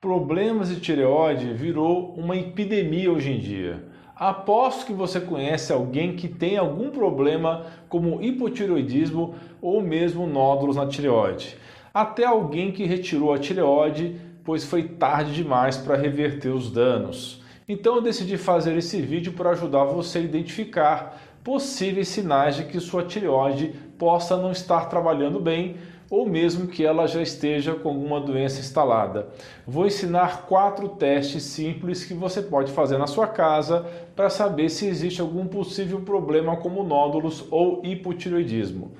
Problemas de tireoide virou uma epidemia hoje em dia. Aposto que você conhece alguém que tem algum problema como hipotireoidismo ou mesmo nódulos na tireoide. Até alguém que retirou a tireoide, pois foi tarde demais para reverter os danos. Então eu decidi fazer esse vídeo para ajudar você a identificar possíveis sinais de que sua tireoide possa não estar trabalhando bem ou mesmo que ela já esteja com alguma doença instalada. Vou ensinar quatro testes simples que você pode fazer na sua casa para saber se existe algum possível problema como nódulos ou hipotireoidismo.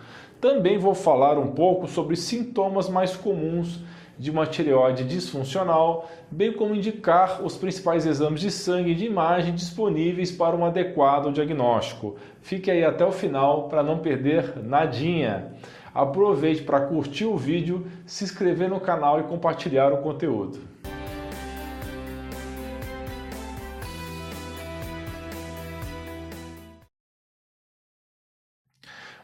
Também vou falar um pouco sobre sintomas mais comuns de uma tireoide disfuncional, bem como indicar os principais exames de sangue e de imagem disponíveis para um adequado diagnóstico. Fique aí até o final para não perder nadinha. Aproveite para curtir o vídeo, se inscrever no canal e compartilhar o conteúdo.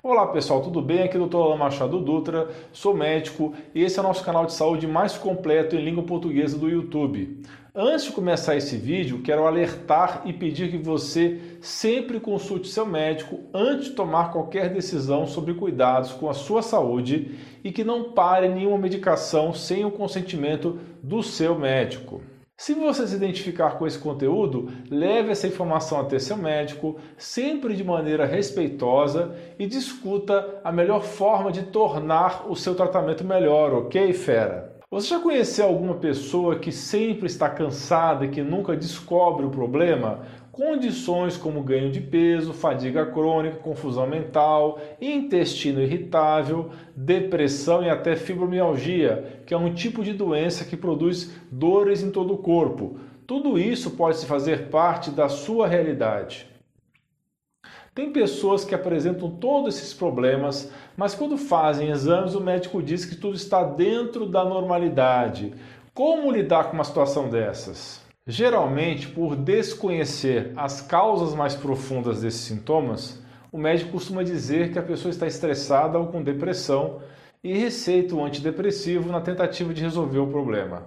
Olá pessoal, tudo bem? Aqui é o Dr. Alan Machado Dutra, sou médico e esse é o nosso canal de saúde mais completo em língua portuguesa do YouTube. Antes de começar esse vídeo, quero alertar e pedir que você sempre consulte seu médico antes de tomar qualquer decisão sobre cuidados com a sua saúde e que não pare nenhuma medicação sem o consentimento do seu médico. Se você se identificar com esse conteúdo, leve essa informação até seu médico, sempre de maneira respeitosa e discuta a melhor forma de tornar o seu tratamento melhor, ok, fera? Você já conheceu alguma pessoa que sempre está cansada e que nunca descobre o problema? Condições como ganho de peso, fadiga crônica, confusão mental, intestino irritável, depressão e até fibromialgia, que é um tipo de doença que produz dores em todo o corpo. Tudo isso pode se fazer parte da sua realidade. Tem pessoas que apresentam todos esses problemas, mas quando fazem exames, o médico diz que tudo está dentro da normalidade. Como lidar com uma situação dessas? Geralmente, por desconhecer as causas mais profundas desses sintomas, o médico costuma dizer que a pessoa está estressada ou com depressão e receita o antidepressivo na tentativa de resolver o problema.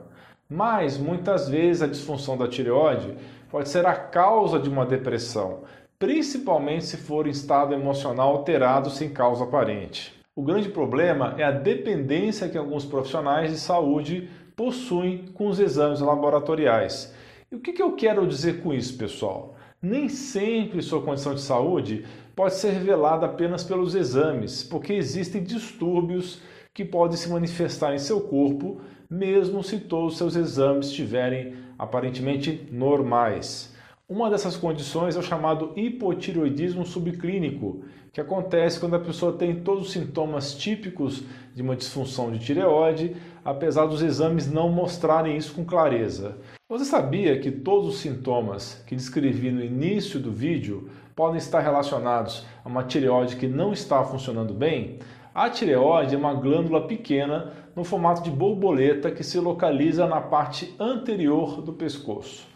Mas muitas vezes a disfunção da tireoide pode ser a causa de uma depressão, principalmente se for em estado emocional alterado sem causa aparente. O grande problema é a dependência que alguns profissionais de saúde possuem com os exames laboratoriais e o que, eu quero dizer com isso, pessoal? Nem sempre sua condição de saúde pode ser revelada apenas pelos exames, porque existem distúrbios que podem se manifestar em seu corpo, mesmo se todos os seus exames estiverem aparentemente normais. Uma dessas condições é o chamado hipotireoidismo subclínico, que acontece quando a pessoa tem todos os sintomas típicos de uma disfunção de tireoide, apesar dos exames não mostrarem isso com clareza. Você sabia que todos os sintomas que descrevi no início do vídeo podem estar relacionados a uma tireoide que não está funcionando bem? A tireoide é uma glândula pequena no formato de borboleta que se localiza na parte anterior do pescoço.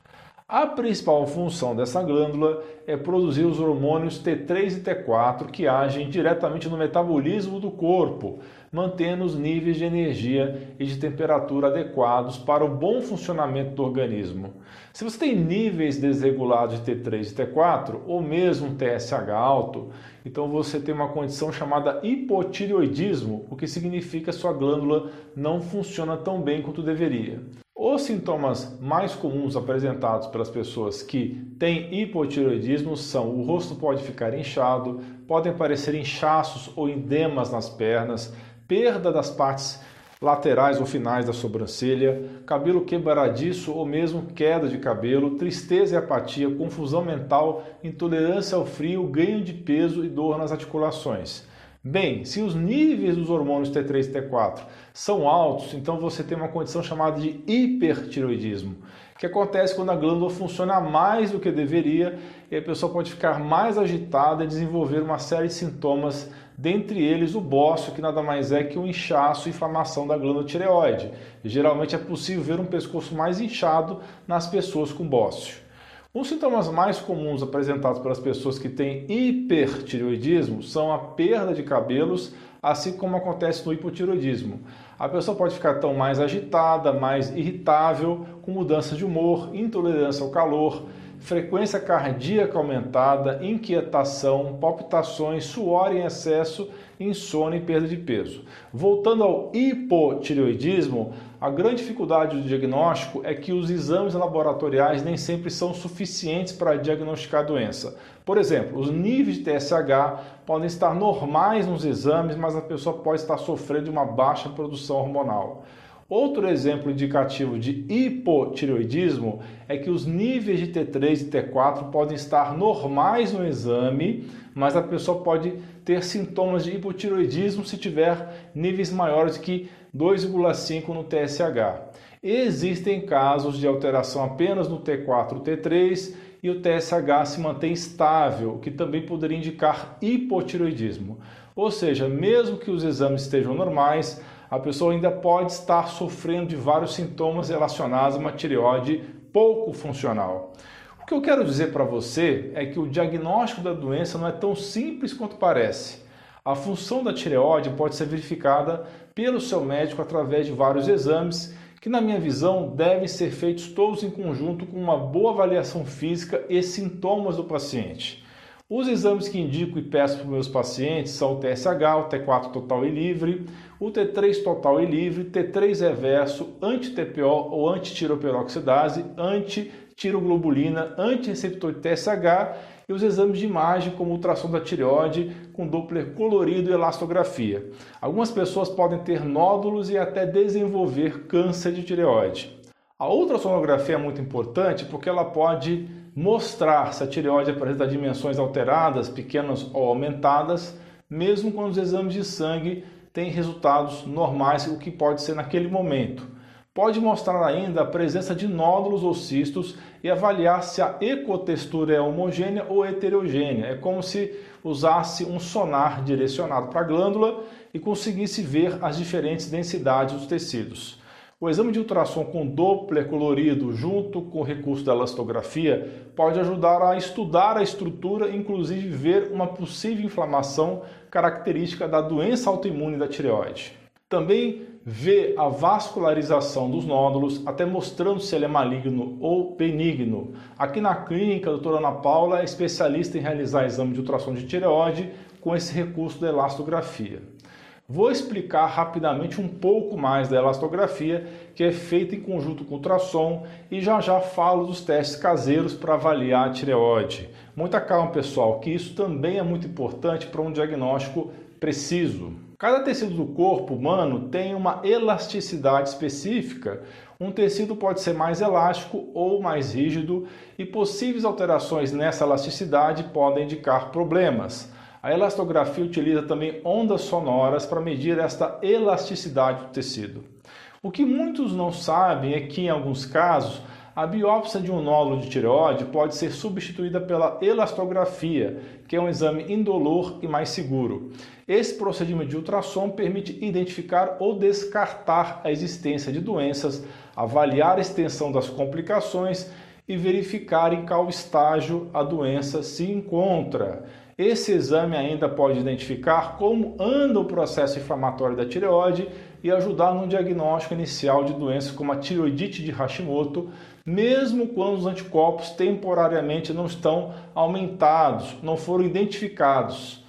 A principal função dessa glândula é produzir os hormônios T3 e T4 que agem diretamente no metabolismo do corpo, mantendo os níveis de energia e de temperatura adequados para o bom funcionamento do organismo. Se você tem níveis desregulados de T3 e T4, ou mesmo TSH alto, então você tem uma condição chamada hipotireoidismo, o que significa que sua glândula não funciona tão bem quanto deveria. Os sintomas mais comuns apresentados pelas pessoas que têm hipotireoidismo são o rosto pode ficar inchado, podem aparecer inchaços ou edemas nas pernas, perda das partes laterais ou finais da sobrancelha, cabelo quebradiço ou mesmo queda de cabelo, tristeza e apatia, confusão mental, intolerância ao frio, ganho de peso e dor nas articulações. Bem, se os níveis dos hormônios T3 e T4 são altos, então você tem uma condição chamada de hipertiroidismo, que acontece quando a glândula funciona mais do que deveria e a pessoa pode ficar mais agitada e desenvolver uma série de sintomas, dentre eles o bócio, que nada mais é que um inchaço e inflamação da glândula tireoide. E, geralmente é possível ver um pescoço mais inchado nas pessoas com bócio. Os sintomas mais comuns apresentados pelas pessoas que têm hipertireoidismo são a perda de cabelos, assim como acontece no hipotireoidismo. A pessoa pode ficar tão mais agitada, mais irritável, com mudança de humor, intolerância ao calor, frequência cardíaca aumentada, inquietação, palpitações, suor em excesso, insônia e perda de peso. Voltando ao hipotireoidismo, a grande dificuldade do diagnóstico é que os exames laboratoriais nem sempre são suficientes para diagnosticar a doença. Por exemplo, os níveis de TSH podem estar normais nos exames, mas a pessoa pode estar sofrendo de uma baixa produção hormonal. Outro exemplo indicativo de hipotireoidismo é que os níveis de T3 e T4 podem estar normais no exame, mas a pessoa pode ter sintomas de hipotireoidismo se tiver níveis maiores que 2,5 no TSH. Existem casos de alteração apenas no T4 e T3 e o TSH se mantém estável, o que também poderia indicar hipotireoidismo. Ou seja, mesmo que os exames estejam normais, a pessoa ainda pode estar sofrendo de vários sintomas relacionados a uma tireoide pouco funcional. O que eu quero dizer para você é que o diagnóstico da doença não é tão simples quanto parece. A função da tireoide pode ser verificada pelo seu médico através de vários exames que, na minha visão, devem ser feitos todos em conjunto com uma boa avaliação física e sintomas do paciente. Os exames que indico e peço para os meus pacientes são o TSH, o T4 total e livre, o T3 total e livre, T3 reverso, anti-TPO ou anti-tiroperoxidase, anti-tiroglobulina, anti-receptor de TSH e os exames de imagem como ultrassom da tireoide com Doppler colorido e elastografia. Algumas pessoas podem ter nódulos e até desenvolver câncer de tireoide. A ultrassonografia é muito importante porque ela pode mostrar se a tireoide apresenta dimensões alteradas, pequenas ou aumentadas, mesmo quando os exames de sangue têm resultados normais, o que pode ser naquele momento. Pode mostrar ainda a presença de nódulos ou cistos e avaliar se a ecotextura é homogênea ou heterogênea. É como se usasse um sonar direcionado para a glândula e conseguisse ver as diferentes densidades dos tecidos. O exame de ultrassom com Doppler colorido junto com o recurso da elastografia pode ajudar a estudar a estrutura, inclusive ver uma possível inflamação característica da doença autoimune da tireoide. Também vê a vascularização dos nódulos, até mostrando se ele é maligno ou benigno. Aqui na clínica, a doutora Ana Paula é especialista em realizar exame de ultrassom de tireoide com esse recurso da elastografia. Vou explicar rapidamente um pouco mais da elastografia, que é feita em conjunto com ultrassom, e já já falo dos testes caseiros para avaliar a tireoide. Muita calma, pessoal, que isso também é muito importante para um diagnóstico preciso. Cada tecido do corpo humano tem uma elasticidade específica. Um tecido pode ser mais elástico ou mais rígido, e possíveis alterações nessa elasticidade podem indicar problemas. A elastografia utiliza também ondas sonoras para medir esta elasticidade do tecido. O que muitos não sabem é que, em alguns casos, a biópsia de um nódulo de tireoide pode ser substituída pela elastografia, que é um exame indolor e mais seguro. Esse procedimento de ultrassom permite identificar ou descartar a existência de doenças, avaliar a extensão das complicações e verificar em qual estágio a doença se encontra. Esse exame ainda pode identificar como anda o processo inflamatório da tireoide e ajudar no diagnóstico inicial de doenças como a tireoidite de Hashimoto, mesmo quando os anticorpos temporariamente não estão aumentados, não foram identificados.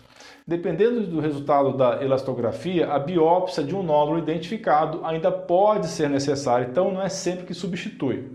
Dependendo do resultado da elastografia, a biópsia de um nódulo identificado ainda pode ser necessária, então não é sempre que substitui.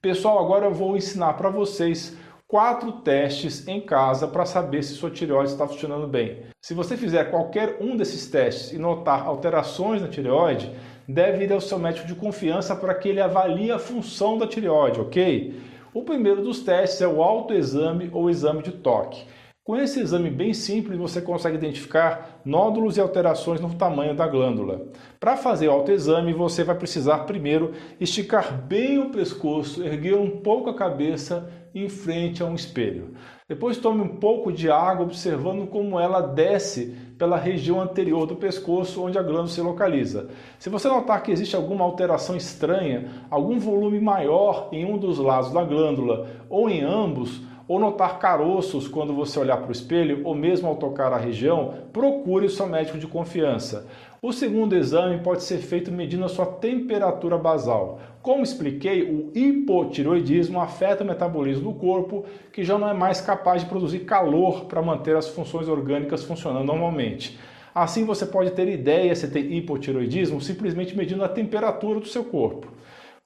Pessoal, agora eu vou ensinar para vocês quatro testes em casa para saber se sua tireoide está funcionando bem. Se você fizer qualquer um desses testes e notar alterações na tireoide, deve ir ao seu médico de confiança para que ele avalie a função da tireoide, ok? O primeiro dos testes é o autoexame ou exame de toque. Com esse exame bem simples, você consegue identificar nódulos e alterações no tamanho da glândula. Para fazer o autoexame, você vai precisar primeiro esticar bem o pescoço, erguer um pouco a cabeça em frente a um espelho. Depois tome um pouco de água, observando como ela desce pela região anterior do pescoço, onde a glândula se localiza. Se você notar que existe alguma alteração estranha, algum volume maior em um dos lados da glândula ou em ambos, ou notar caroços quando você olhar para o espelho ou mesmo ao tocar a região, procure o seu médico de confiança. O segundo exame pode ser feito medindo a sua temperatura basal. Como expliquei, o hipotiroidismo afeta o metabolismo do corpo, que já não é mais capaz de produzir calor para manter as funções orgânicas funcionando normalmente. Assim você pode ter ideia se tem hipotiroidismo simplesmente medindo a temperatura do seu corpo.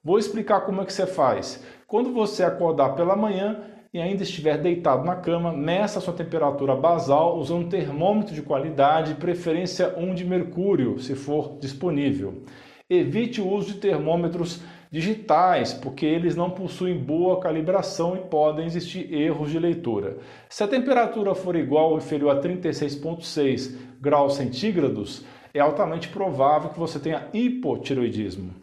Vou explicar como é que você faz. Quando você acordar pela manhã, e ainda estiver deitado na cama, meça sua temperatura basal usando um termômetro de qualidade, preferência 1 de mercúrio, se for disponível. Evite o uso de termômetros digitais, porque eles não possuem boa calibração e podem existir erros de leitura. Se a temperatura for igual ou inferior a 36,6 graus centígrados, é altamente provável que você tenha hipotiroidismo.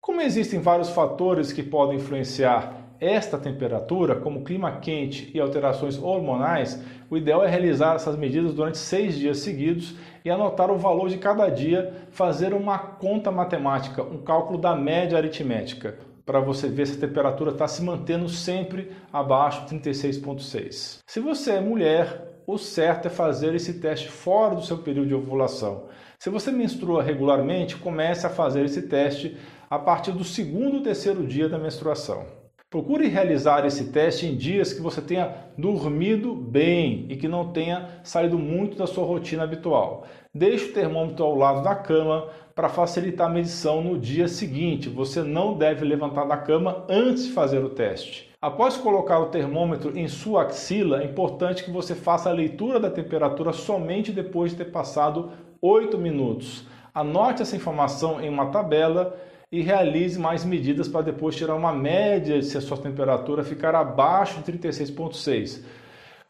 Como existem vários fatores que podem influenciar esta temperatura, como clima quente e alterações hormonais, o ideal é realizar essas medidas durante seis dias seguidos e anotar o valor de cada dia, fazer uma conta matemática, um cálculo da média aritmética, para você ver se a temperatura está se mantendo sempre abaixo de 36,6. Se você é mulher, o certo é fazer esse teste fora do seu período de ovulação. Se você menstrua regularmente, comece a fazer esse teste a partir do segundo ou terceiro dia da menstruação. Procure realizar esse teste em dias que você tenha dormido bem e que não tenha saído muito da sua rotina habitual. Deixe o termômetro ao lado da cama para facilitar a medição no dia seguinte. Você não deve levantar da cama antes de fazer o teste. Após colocar o termômetro em sua axila, é importante que você faça a leitura da temperatura somente depois de ter passado 8 minutos. Anote essa informação em uma tabela e realize mais medidas para depois tirar uma média se a sua temperatura ficar abaixo de 36,6.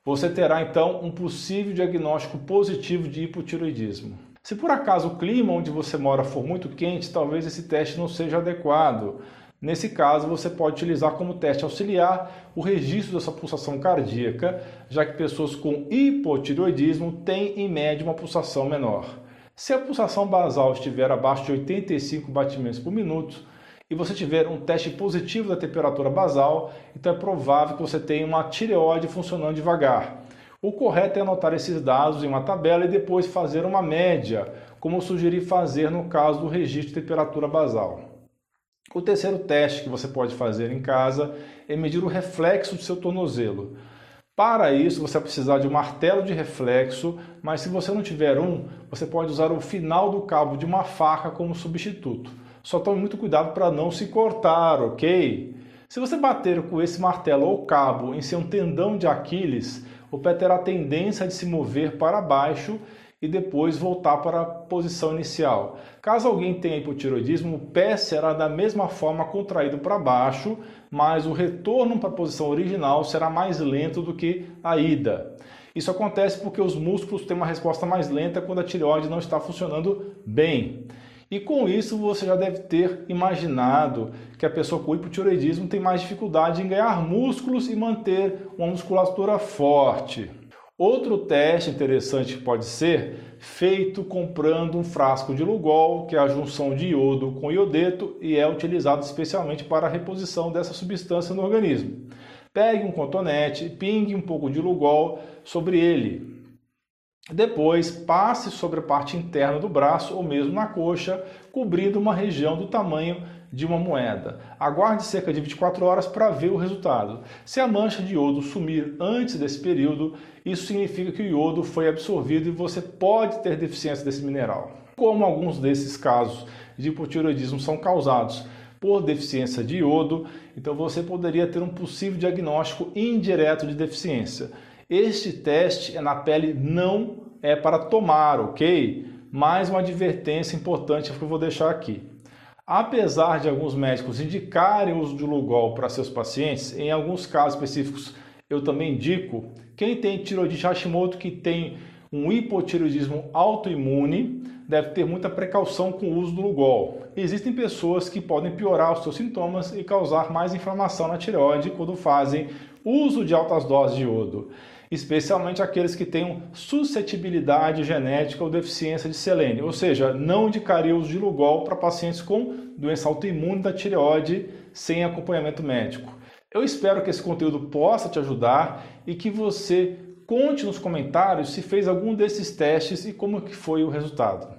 Você terá então um possível diagnóstico positivo de hipotiroidismo. Se por acaso o clima onde você mora for muito quente, talvez esse teste não seja adequado. Nesse caso, você pode utilizar como teste auxiliar o registro da sua pulsação cardíaca, já que pessoas com hipotiroidismo têm em média uma pulsação menor. Se a pulsação basal estiver abaixo de 85 batimentos por minuto e você tiver um teste positivo da temperatura basal, então é provável que você tenha uma tireoide funcionando devagar. O correto é anotar esses dados em uma tabela e depois fazer uma média, como eu sugeri fazer no caso do registro de temperatura basal. O terceiro teste que você pode fazer em casa é medir o reflexo do seu tornozelo. Para isso, você vai precisar de um martelo de reflexo, mas se você não tiver um, você pode usar o final do cabo de uma faca como substituto. Só tome muito cuidado para não se cortar, ok? Se você bater com esse martelo ou cabo em seu tendão de Aquiles, o pé terá tendência de se mover para baixo e depois voltar para a posição inicial. Caso alguém tenha hipotiroidismo, o pé será da mesma forma contraído para baixo, mas o retorno para a posição original será mais lento do que a ida. Isso acontece porque os músculos têm uma resposta mais lenta quando a tireoide não está funcionando bem. E com isso você já deve ter imaginado que a pessoa com hipotiroidismo tem mais dificuldade em ganhar músculos e manter uma musculatura forte. Outro teste interessante pode ser feito comprando um frasco de Lugol, que é a junção de iodo com iodeto e é utilizado especialmente para a reposição dessa substância no organismo. Pegue um cotonete, pingue um pouco de Lugol sobre ele. Depois, passe sobre a parte interna do braço ou mesmo na coxa, cobrindo uma região do tamanho de uma moeda. Aguarde cerca de 24 horas para ver o resultado. Se a mancha de iodo sumir antes desse período, isso significa que o iodo foi absorvido e você pode ter deficiência desse mineral. Como alguns desses casos de hipotiroidismo são causados por deficiência de iodo, então você poderia ter um possível diagnóstico indireto de deficiência. Este teste é na pele não é para tomar, ok? Mais uma advertência importante que eu vou deixar aqui. Apesar de alguns médicos indicarem o uso de Lugol para seus pacientes, em alguns casos específicos eu também indico, quem tem tiroidite Hashimoto que tem um hipotiroidismo autoimune deve ter muita precaução com o uso do Lugol. Existem pessoas que podem piorar os seus sintomas e causar mais inflamação na tireoide quando fazem uso de altas doses de iodo. Especialmente aqueles que tenham suscetibilidade genética ou deficiência de selênio, ou seja, não indicaria o uso de Lugol para pacientes com doença autoimune da tireoide sem acompanhamento médico. Eu espero que esse conteúdo possa te ajudar e que você conte nos comentários se fez algum desses testes e como que foi o resultado.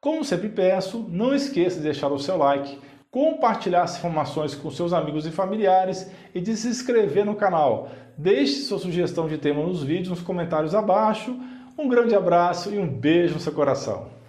Como sempre peço, não esqueça de deixar o seu like, compartilhar as informações com seus amigos e familiares e de se inscrever no canal. Deixe sua sugestão de tema nos vídeos, nos comentários abaixo. Um grande abraço e um beijo no seu coração.